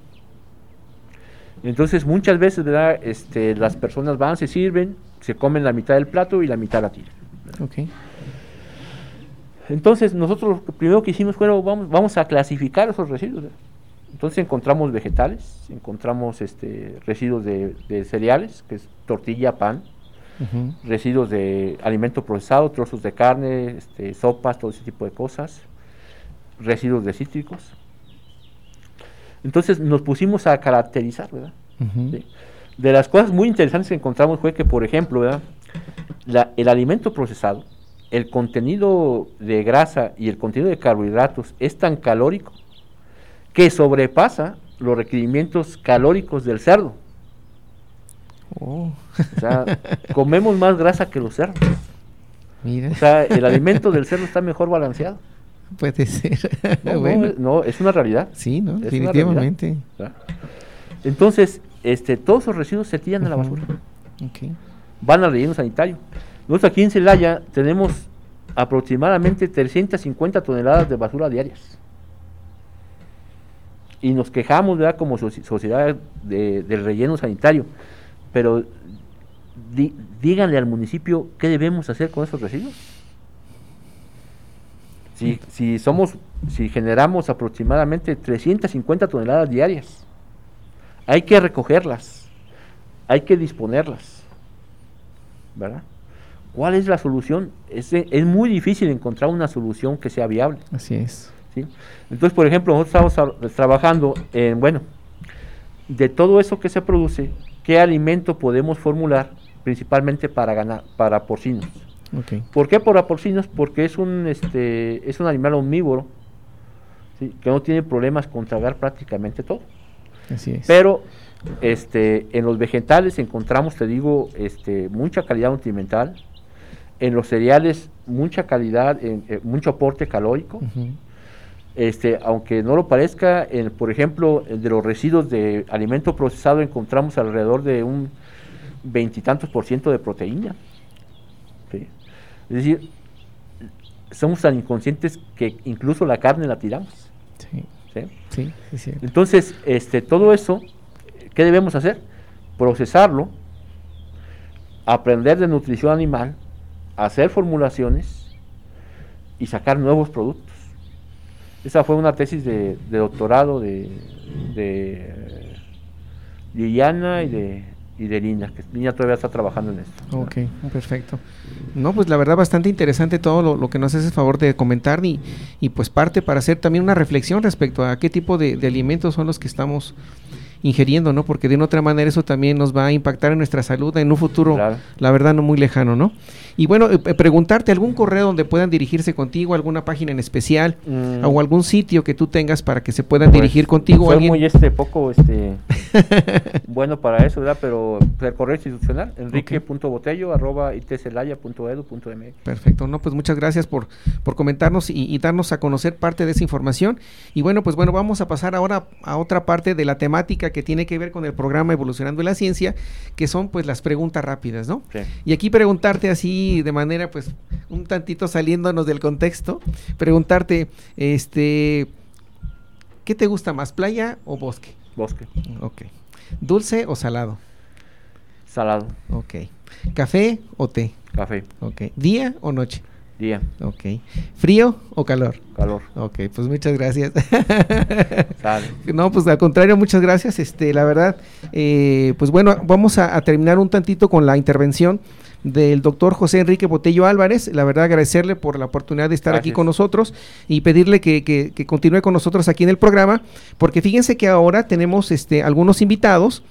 Entonces, muchas veces, ¿verdad? Este, las personas van, se sirven, se comen la mitad del plato y la mitad la tiran. Ok. Entonces, nosotros lo primero que hicimos fue, vamos, vamos a clasificar esos residuos. ¿verdad? Entonces encontramos vegetales, encontramos este, residuos de, de cereales, que es tortilla, pan, Residuos de alimento procesado, trozos de carne, este, sopas, todo ese tipo de cosas, residuos de cítricos. Entonces nos pusimos a caracterizar, ¿verdad? Sí. De las cosas muy interesantes que encontramos fue que, por ejemplo, ¿verdad? La- el alimento procesado, el contenido de grasa y el contenido de carbohidratos es tan calórico que sobrepasa los requerimientos calóricos del cerdo. Oh, O sea, comemos más grasa que los cerdos. mira, O sea, el alimento del cerdo está mejor balanceado. puede ser. No, bueno, es- no, es una realidad. sí, ¿no? es Definitivamente. Entonces, este, todos esos residuos se tiran a la basura. Van al relleno sanitario. Nosotros aquí en Celaya tenemos aproximadamente 350 toneladas de basura diarias. Y nos quejamos, ¿verdad? Como soci- sociedad de- del relleno sanitario. Pero di- díganle al municipio qué debemos hacer con esos residuos. Si, si somos, si generamos aproximadamente 350 toneladas diarias, hay que recogerlas, hay que disponerlas, ¿verdad? ¿Cuál es la solución? Es, es muy difícil encontrar una solución que sea viable. Así es. ¿sí? Entonces, por ejemplo, nosotros estamos trabajando en, bueno, de todo eso que se produce, ¿qué alimento podemos formular principalmente para ganar, para porcinos? ¿Por qué para porcinos? Porque es un, este, es un animal omnívoro, ¿sí? que no tiene problemas con tragar prácticamente todo. Así es. Pero este, en los vegetales encontramos, te digo, este, mucha calidad nutrimental. En los cereales, mucha calidad, en- eh, mucho aporte calórico. Este, aunque no lo parezca, por ejemplo, el de los residuos de alimento procesado encontramos alrededor de un veintitantos por ciento de proteína. ¿sí? Es decir, somos tan inconscientes que incluso la carne la tiramos. Sí. Entonces, este, todo eso, ¿qué debemos hacer? Procesarlo, aprender de nutrición animal, hacer formulaciones y sacar nuevos productos. Esa fue una tesis de, doctorado de, de Liliana y de, y de Lina, que Lina todavía está trabajando en esto. Ok, perfecto. No, pues la verdad bastante interesante todo lo, que nos haces favor de comentar y, y pues parte para hacer también una reflexión respecto a qué tipo de alimentos son los que estamos ingiriendo, ¿no? Porque de una otra manera eso también nos va a impactar en nuestra salud en un futuro, Claro. la verdad, no muy lejano, ¿no? Y bueno, eh, eh, preguntarte algún correo donde puedan dirigirse contigo, alguna página en especial Mm, o algún sitio que tú tengas para que se puedan pues, dirigir contigo. Soy alguien- muy este poco este bueno para eso, ¿verdad? Pero el correo institucional, enrique.botello arroba itcelaya.edu.mx. Perfecto, no, pues muchas gracias por, por comentarnos y, y darnos a conocer parte de esa información. Y bueno, pues bueno, vamos a pasar ahora a otra parte de la temática que tiene que ver con el programa Evolucionando la Ciencia, que son pues las preguntas rápidas, ¿no? Sí. Y aquí preguntarte así de manera pues un tantito saliéndonos del contexto, preguntarte, este, ¿qué te gusta más, playa o bosque? Bosque, Ok. ¿Dulce o salado? salado, Ok. ¿Café o té? café, Ok. ¿Día o noche? Día, Ok. ¿Frío o calor? calor, Ok, pues muchas gracias. sal. no, pues al contrario, muchas gracias. Este, la verdad, eh, pues bueno, vamos a, a terminar un tantito con la intervención del doctor José Enrique Botello Álvarez. La verdad, agradecerle por la oportunidad de estar aquí con nosotros y pedirle que, que- que continúe con nosotros aquí en el programa, porque fíjense que ahora tenemos este, algunos invitados,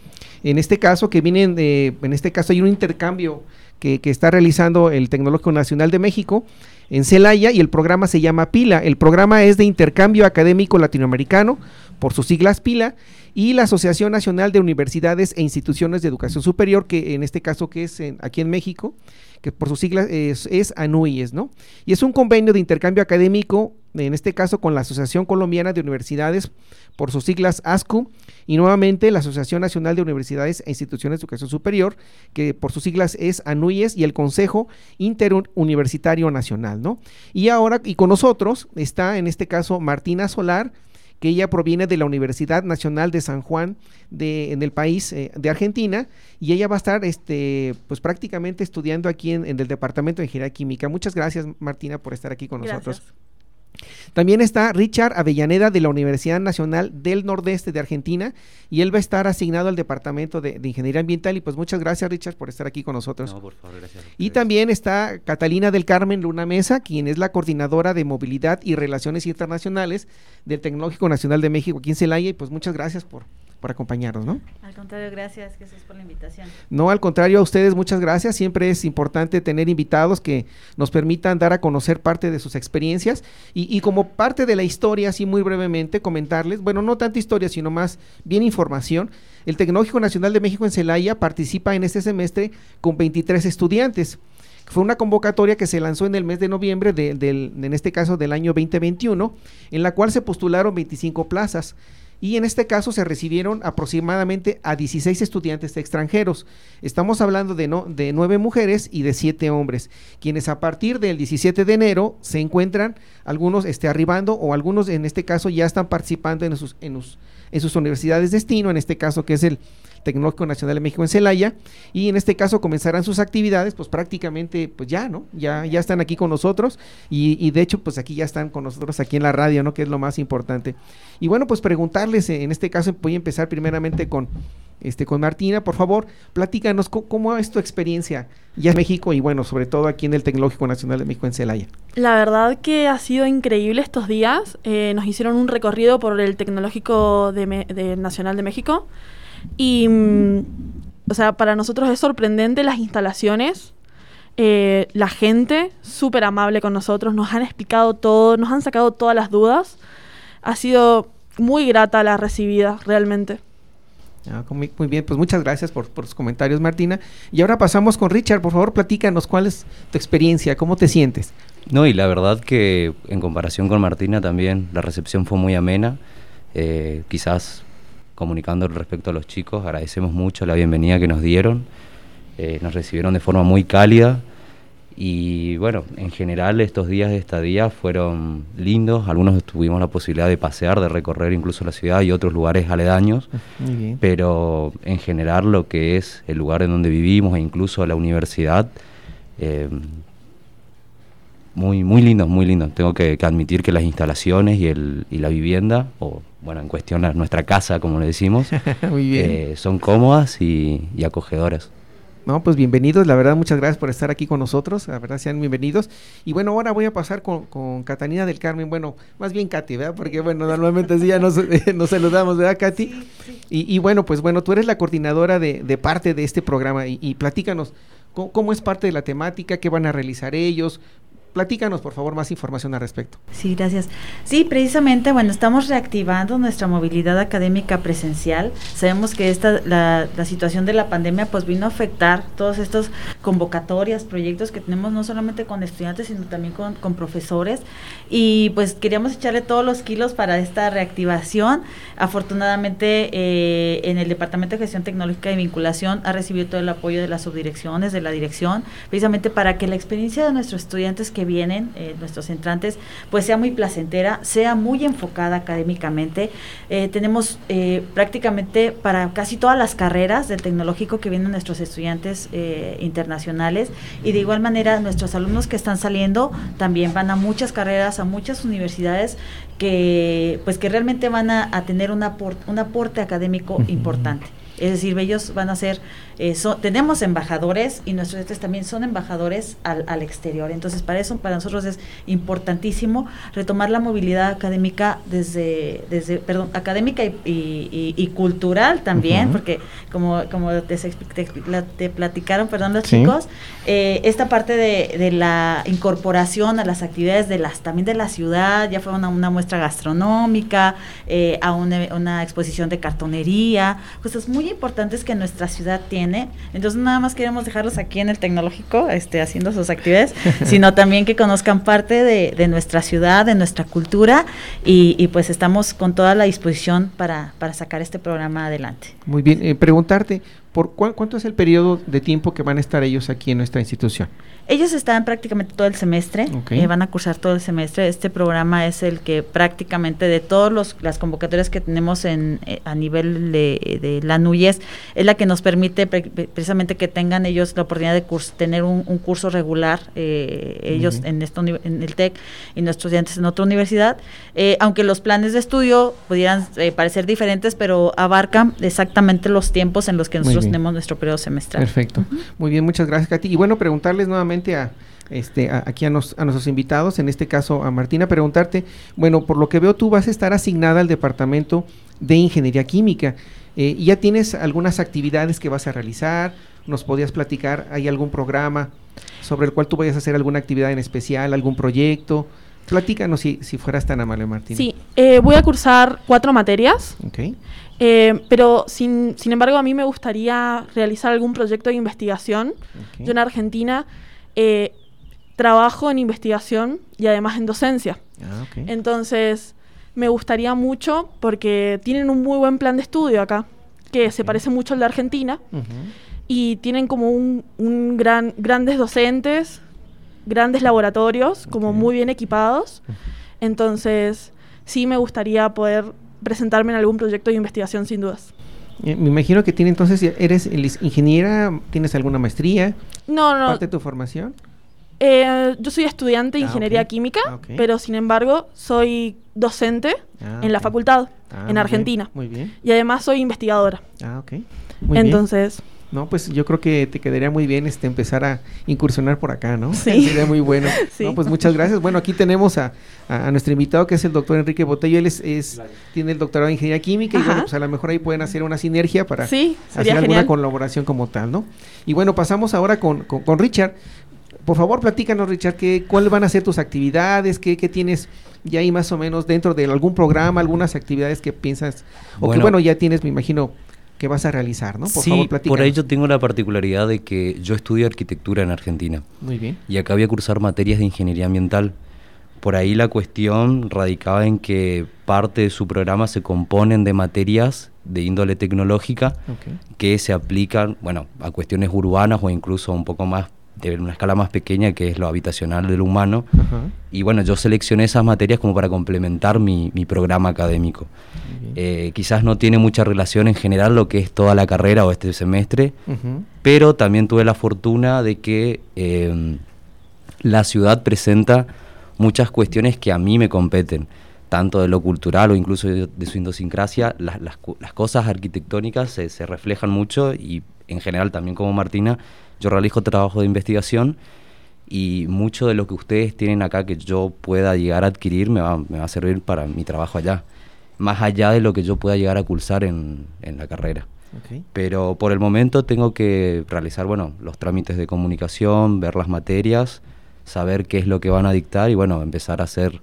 en este caso, que vienen de, en este caso hay un intercambio que, está realizando el Tecnológico Nacional de México en Celaya y el programa se llama PILA. El programa es de intercambio académico latinoamericano, por sus siglas PILA, y la Asociación Nacional de Universidades e Instituciones de Educación Superior, que en este caso que es aquí en México, que por sus siglas es, es ANUIES, ¿no? Y es un convenio de intercambio académico, en este caso con la Asociación Colombiana de Universidades, por sus siglas ASCU, y nuevamente la Asociación Nacional de Universidades e Instituciones de Educación Superior, que por sus siglas es ANUIES, y el Consejo Interuniversitario Nacional, ¿no? Y ahora, y con nosotros está en este caso Martina Solar, que ella proviene de la Universidad Nacional de San Juan de, en el país eh, de Argentina y ella va a estar este pues prácticamente estudiando aquí en, en el departamento de ingeniería química. Muchas gracias Martina por estar aquí con nosotros. También está Richard Avellaneda de la Universidad Nacional del Nordeste de Argentina y él va a estar asignado al Departamento de, de Ingeniería Ambiental y pues muchas gracias Richard por estar aquí con nosotros. No, por favor, gracias. Y también está Catalina del Carmen Luna Mesa, quien es la coordinadora de movilidad y relaciones internacionales del Tecnológico Nacional de México aquí en Celaya. Y pues muchas gracias por, por acompañarnos, ¿no? Al contrario, gracias Jesús por la invitación. No, al contrario, a ustedes muchas gracias. Siempre es importante tener invitados que nos permitan dar a conocer parte de sus experiencias y, y como parte de la historia, así muy brevemente, comentarles, bueno, no tanta historia, sino más bien información. El Tecnológico Nacional de México en Celaya participa en este semestre con 23 estudiantes. Fue una convocatoria que se lanzó en el mes de noviembre, de- del, en este caso del año 2021, en la cual se postularon 25 plazas. Y en este caso se recibieron aproximadamente a 16 estudiantes extranjeros. Estamos hablando de, no, de 9 mujeres y de 7 hombres, quienes a partir del 17 de enero se encuentran algunos este, arribando o algunos en este caso ya están participando en sus, en, en sus universidades destino, en este caso que es el Tecnológico Nacional de México en Celaya y en este caso comenzarán sus actividades pues prácticamente pues ya, ¿no? Ya, ya están aquí con nosotros y, de hecho pues aquí ya están con nosotros aquí en la radio, ¿no? Que es lo más importante. Y bueno pues preguntarles, en este caso voy a empezar primeramente con, este, con Martina, por favor, platícanos cómo, es tu experiencia ya en México y bueno, sobre todo aquí en el Tecnológico Nacional de México en Celaya. La verdad que ha sido increíble estos días. Eh, nos hicieron un recorrido por el Tecnológico de, de Nacional de México y, mm, o sea, para nosotros es sorprendente las instalaciones, eh, la gente súper amable con nosotros, nos han explicado todo, nos han sacado todas las dudas. Ha sido muy grata la recibida, realmente. Ah, muy, bien, pues muchas gracias por, por sus comentarios, Martina. Y ahora pasamos con Richard, por favor, platícanos cuál es tu experiencia, cómo te sientes. No, y la verdad que en comparación con Martina también la recepción fue muy amena. Eh, quizás comunicando respecto a los chicos. Agradecemos mucho la bienvenida que nos dieron. Eh, nos recibieron de forma muy cálida. Y bueno, en general estos días de estadía fueron lindos. Algunos tuvimos la posibilidad de pasear, de recorrer incluso la ciudad y otros lugares aledaños. Pero en general lo que es el lugar en donde vivimos e incluso la universidad, eh, muy, muy lindo, muy lindo. Tengo que, admitir que las instalaciones y, el, y la vivienda, o bueno, en cuestión a nuestra casa, como le decimos, eh, son cómodas y, acogedoras. No, pues bienvenidos, la verdad, muchas gracias por estar aquí con nosotros, la verdad, sean bienvenidos. Y bueno, ahora voy a pasar con, con Catalina del Carmen, bueno, más bien Katy, ¿verdad? Porque bueno, normalmente así ya nos, saludamos, ¿verdad, Katy? Y, bueno, pues bueno, tú eres la coordinadora de, de parte de este programa y, platícanos cómo es parte de la temática, qué van a realizar ellos, Platícanos, por favor, más información al respecto. Sí, gracias. Sí, precisamente, bueno, estamos reactivando nuestra movilidad académica presencial. Sabemos que esta, la, la situación de la pandemia pues vino a afectar todos estos convocatorias, proyectos que tenemos no solamente con estudiantes, sino también con, con profesores. Y pues queríamos echarle todos los kilos para esta reactivación. Afortunadamente, eh, en el Departamento de Gestión Tecnológica y Vinculación ha recibido todo el apoyo de las subdirecciones, de la dirección, precisamente para que la experiencia de nuestros estudiantes que vienen, eh, nuestros entrantes, pues sea muy placentera, sea muy enfocada académicamente. Eh, tenemos eh, prácticamente para casi todas las carreras del tecnológico que vienen nuestros estudiantes internacionales y de igual manera nuestros alumnos que están saliendo también van a muchas carreras, a muchas universidades que pues que realmente van a, tener un aporte académico importante. Es decir, ellos van a ser, eh, tenemos embajadores y nuestros estudiantes también son embajadores al, al, exterior. Entonces, para eso, para nosotros es importantísimo retomar la movilidad académica desde, desde perdón, académica y, y, cultural también, porque como, como te, te, platicaron, perdón, los chicos, eh, esta parte de, de, la incorporación a las actividades de las también de la ciudad, ya fue una, una muestra gastronómica, eh, a una, una exposición de cartonería, cosas muy importantes que nuestra ciudad tiene. Entonces, nada más queremos dejarlos aquí en el tecnológico, este, haciendo sus actividades, sino también que conozcan parte de, nuestra ciudad, de nuestra cultura, y, pues estamos con toda la disposición para, para sacar este programa adelante. Muy bien, eh, preguntarte, ¿por cuánto es el periodo de tiempo que van a estar ellos aquí en nuestra institución? Ellos están prácticamente todo el semestre, eh, van a cursar todo el semestre. Este programa es el que prácticamente de todas las convocatorias que tenemos en, eh, a nivel de, la NUYES, es la que nos permite precisamente que tengan ellos la oportunidad de tener un, curso regular, eh, ellos en, esto, en el TEC y nuestros estudiantes en otra universidad, aunque los planes de estudio pudieran parecer diferentes, pero abarcan exactamente los tiempos en los que nosotros tenemos nuestro periodo semestral. Perfecto. Muy bien, muchas gracias, Katy. Y bueno, preguntarles nuevamente a, este, aquí a, nuestros invitados, en este caso a Martina, preguntarte, bueno, por lo que veo tú vas a estar asignada al Departamento de Ingeniería Química. Eh, ¿Ya tienes algunas actividades que vas a realizar? ¿Nos podías platicar? ¿Hay algún programa sobre el cual tú vayas a hacer alguna actividad en especial, algún proyecto? Platícanos si, si fueras tan amable, Martina. Sí, eh, voy a cursar cuatro materias. Eh, pero sin, sin embargo, a mí me gustaría realizar algún proyecto de investigación. Yo en Argentina eh, trabajo en investigación y además en docencia. Ah, Entonces, me gustaría mucho porque tienen un muy buen plan de estudio acá, que se parece mucho al de Argentina, y tienen como un, un gran, grandes docentes, grandes laboratorios, como muy bien equipados. Entonces, sí me gustaría poder presentarme en algún proyecto de investigación sin dudas. Eh, me imagino que tiene entonces, ¿eres ingeniera? ¿Tienes alguna maestría? No, no, ¿Parte de tu formación? eh, yo soy estudiante de Ah, ingeniería química, Ah, pero sin embargo soy docente Ah, en la facultad, Ah, muy en bien, Argentina. Muy bien. Y además soy investigadora. Ah, ok. Muy bien. No, pues yo creo que te quedaría muy bien este empezar a incursionar por acá, ¿no? Sí. Sería muy bueno. Sí. No, pues muchas gracias. Bueno, aquí tenemos a, a- a nuestro invitado que es el doctor Enrique Botello. Él es, es- tiene el doctorado en ingeniería química y bueno, pues a lo mejor ahí pueden hacer una sinergia para sí, hacer alguna genial. colaboración como tal, ¿no? Y bueno, pasamos ahora con, con- con Richard. Por favor, platícanos, Richard, ¿qué, ¿cuáles van a ser tus actividades? ¿Qué, qué tienes ya ahí más o menos dentro de algún programa, algunas actividades que piensas? O que bueno, ya tienes, me imagino, que vas a realizar, ¿no? Por sí, favor, por ello tengo la particularidad de que yo estudio arquitectura en Argentina Muy bien. y acá voy a cursar materias de ingeniería ambiental. Por ahí la cuestión radicaba en que parte de su programa se componen de materias de índole tecnológica que se aplican, bueno, a cuestiones urbanas o incluso un poco más de una escala más pequeña que es lo habitacional del humano. Ajá. Y bueno, yo seleccioné esas materias como para complementar mi, mi programa académico. Eh, quizás no tiene mucha relación en general lo que es toda la carrera o este semestre, Ujú. pero también tuve la fortuna de que eh, la ciudad presenta muchas cuestiones que a mí me competen, tanto de lo cultural o incluso de, de su idiosincrasia. Las, las las cosas arquitectónicas se, se reflejan mucho y en general también como Martina, yo realizo trabajo de investigación y mucho de lo que ustedes tienen acá que yo pueda llegar a adquirir me va, me va a servir para mi trabajo allá, más allá de lo que yo pueda llegar a cursar en, en la carrera. Pero por el momento tengo que realizar, bueno, los trámites de comunicación, ver las materias, saber qué es lo que van a dictar y, bueno, empezar a hacer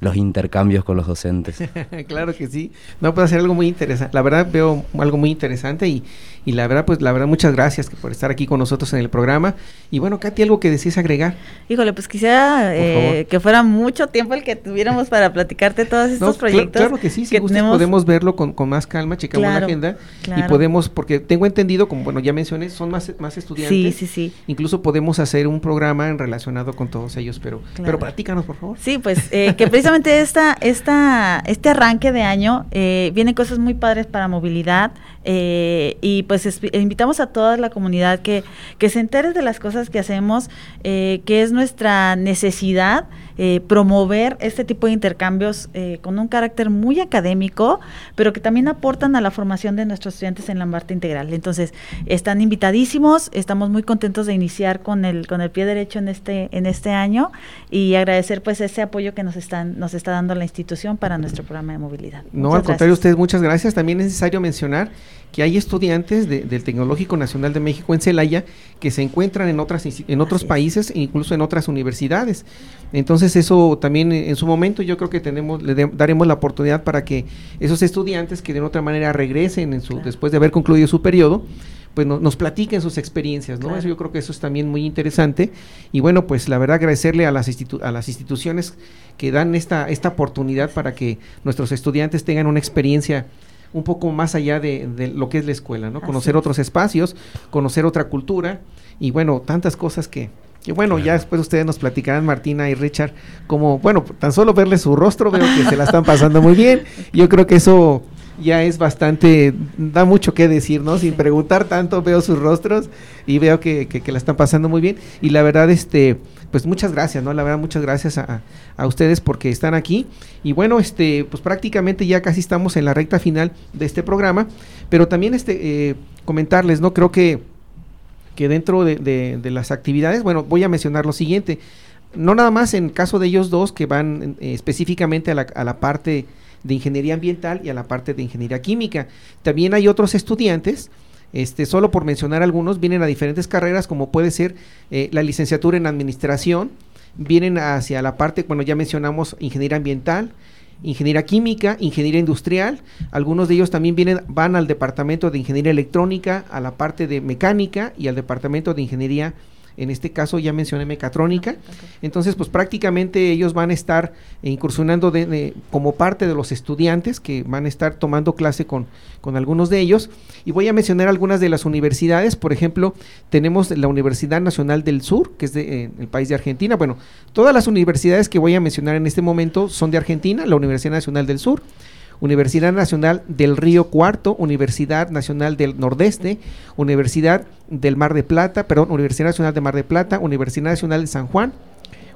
los intercambios con los docentes. claro que sí. No, puede ser algo muy interesante. La verdad veo algo muy interesante y, y la verdad, pues la verdad, muchas gracias que por estar aquí con nosotros en el programa. Y bueno, Katy, algo que decís agregar. Híjole, pues quisiera eh, que fuera mucho tiempo el que tuviéramos para platicarte todos estos No, cl- proyectos. Claro que sí, si gustas, tenemos. podemos verlo con, con más calma, checamos Claro, la agenda y podemos, porque tengo entendido, como bueno, ya mencioné, son más, más estudiantes. Sí, sí, sí. Incluso podemos hacer un programa en relacionado con todos ellos, pero, Claro. pero platícanos, por favor. Sí, pues eh, que precisamente esta, esta, este arranque de año eh, vienen cosas muy padres para movilidad eh, y pues invitamos a toda la comunidad que, que se entere de las cosas que hacemos, eh, que es nuestra necesidad eh, promover este tipo de intercambios eh, con un carácter muy académico, pero que también aportan a la formación de nuestros estudiantes en la parte integral. Entonces, están invitadísimos, estamos muy contentos de iniciar con el, con el pie derecho en este, en este año y agradecer pues ese apoyo que nos están, nos está dando la institución para nuestro programa de movilidad. No, Muchas al contrario, ustedes muchas gracias. También es necesario mencionar que hay estudiantes de- del Tecnológico Nacional de México en Celaya que se encuentran en otras en otros Así es. países e incluso en otras universidades. Entonces eso también eh, en su momento yo creo que tenemos le de- daremos la oportunidad para que esos estudiantes que de otra manera regresen en su Claro. después de haber concluido su periodo pues no- nos platiquen sus experiencias, ¿no? Claro. Eso yo creo que eso es también muy interesante. Y bueno, pues la verdad agradecerle a las, institu- a las instituciones que dan esta, esta oportunidad para que nuestros estudiantes tengan una experiencia un poco más allá de, de lo que es la escuela, ¿no? Así Conocer otros espacios, conocer otra cultura y bueno, tantas cosas que, que bueno, ya después ustedes nos platicarán, Martina y Richard, como, bueno, tan solo verle su rostro, veo que se la están pasando muy bien. Yo creo que eso ya es bastante, da mucho que decir, ¿no? Sin Sí. preguntar tanto, veo sus rostros y veo que, que, que la están pasando muy bien. Y la verdad, este, pues muchas gracias, ¿no? La verdad, muchas gracias a, a ustedes porque están aquí. Y bueno, este, pues prácticamente ya casi estamos en la recta final de este programa, pero también este, eh, comentarles, ¿no? Creo que, que dentro de, las actividades, bueno, voy a mencionar lo siguiente. No nada más en caso de ellos dos que van eh, específicamente a la, a la parte de ingeniería ambiental y a la parte de ingeniería química. También hay otros estudiantes, este, solo por mencionar algunos, vienen a diferentes carreras como puede ser eh, la licenciatura en administración, vienen hacia la parte, bueno, ya mencionamos ingeniería ambiental, ingeniería química, ingeniería industrial, algunos de ellos también vienen, van al departamento de ingeniería electrónica, a la parte de mecánica y al departamento de ingeniería en este caso ya mencioné mecatrónica. Entonces, pues prácticamente ellos van a estar incursionando de, como parte de los estudiantes que van a estar tomando clase con, con algunos de ellos. Y voy a mencionar algunas de las universidades. Por ejemplo, tenemos la Universidad Nacional del Sur, que es de, eh, el país de Argentina. Bueno, todas las universidades que voy a mencionar en este momento son de Argentina, la Universidad Nacional del Sur. Universidad Nacional del Río Cuarto, Universidad Nacional del Nordeste, Universidad del Mar de Plata, perdón, Universidad Nacional de Mar de Plata, Universidad Nacional de San Juan,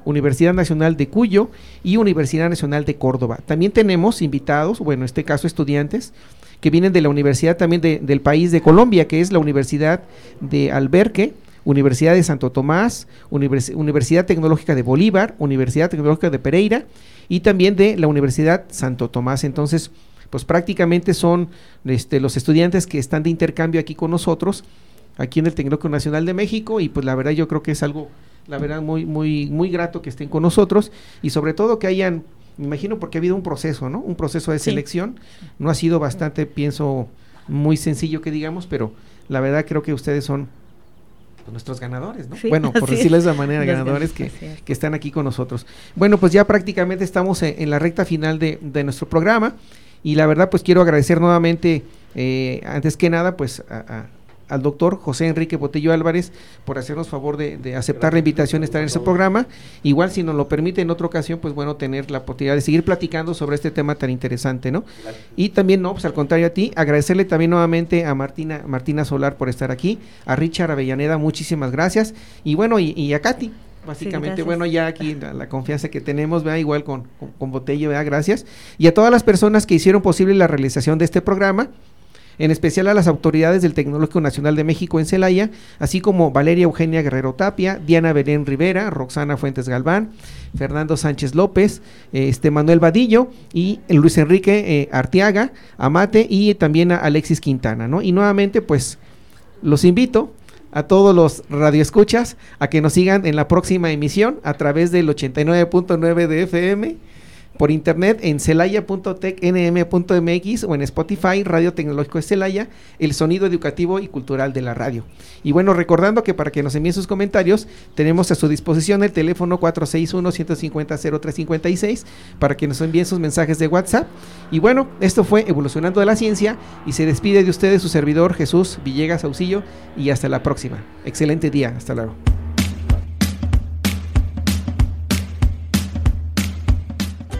Universidad Nacional de Cuyo y Universidad Nacional de Córdoba. También tenemos invitados, bueno, en este caso estudiantes, que vienen de la universidad también del país de Colombia, que es la Universidad de Alberque, Universidad de Santo Tomás, Universidad Tecnológica de Bolívar, Universidad Tecnológica de Pereira y también de la Universidad Santo Tomás. Entonces, pues prácticamente son este, los estudiantes que están de intercambio aquí con nosotros, aquí en el Tecnológico Nacional de México, y pues la verdad yo creo que es algo, la verdad, muy, muy, muy grato que estén con nosotros y sobre todo que hayan, me imagino porque ha habido un proceso, ¿no? Un proceso de selección, no ha sido bastante, pienso, muy sencillo que digamos, pero la verdad creo que ustedes son pues, nuestros ganadores, ¿no? bueno, por decirles de manera, ganadores que, que, están aquí con nosotros. Bueno, pues ya prácticamente estamos en, la recta final de, de, nuestro programa y la verdad pues quiero agradecer nuevamente, eh, antes que nada, pues a, al doctor José Enrique Botello Álvarez por hacernos favor de, aceptar la invitación a estar en ese programa. Igual si nos lo permite en otra ocasión, pues bueno, tener la oportunidad de seguir platicando sobre este tema tan interesante, ¿no? Y también, no, pues al contrario a ti, agradecerle también nuevamente a Martina, Martina Solar por estar aquí, a Richard Avellaneda, muchísimas gracias. Y bueno, y, a Katy, básicamente, bueno, ya aquí la, confianza que tenemos, vea, igual con, con, con Botello, vea, gracias. Y a todas las personas que hicieron posible la realización de este programa en especial a las autoridades del Tecnológico Nacional de México en Celaya, así como Valeria Eugenia Guerrero Tapia, Diana Belén Rivera, Roxana Fuentes Galván, Fernando Sánchez López, este Manuel Vadillo y Luis Enrique eh, Arteaga, Amate y también a Alexis Quintana, ¿no? Y nuevamente, pues, los invito a todos los radioescuchas a que nos sigan en la próxima emisión a través del 89.9 de FM por internet en celaya.tecnm.mx o en Spotify, Radio Tecnológico de Celaya, el sonido educativo y cultural de la radio. Y bueno, recordando que para que nos envíen sus comentarios, tenemos a su disposición el teléfono 461-150-0356 para que nos envíen sus mensajes de WhatsApp. Y bueno, esto fue Evolucionando de la Ciencia y se despide de ustedes su servidor Jesús Villegas Auxillo y hasta la próxima. Excelente día, hasta luego.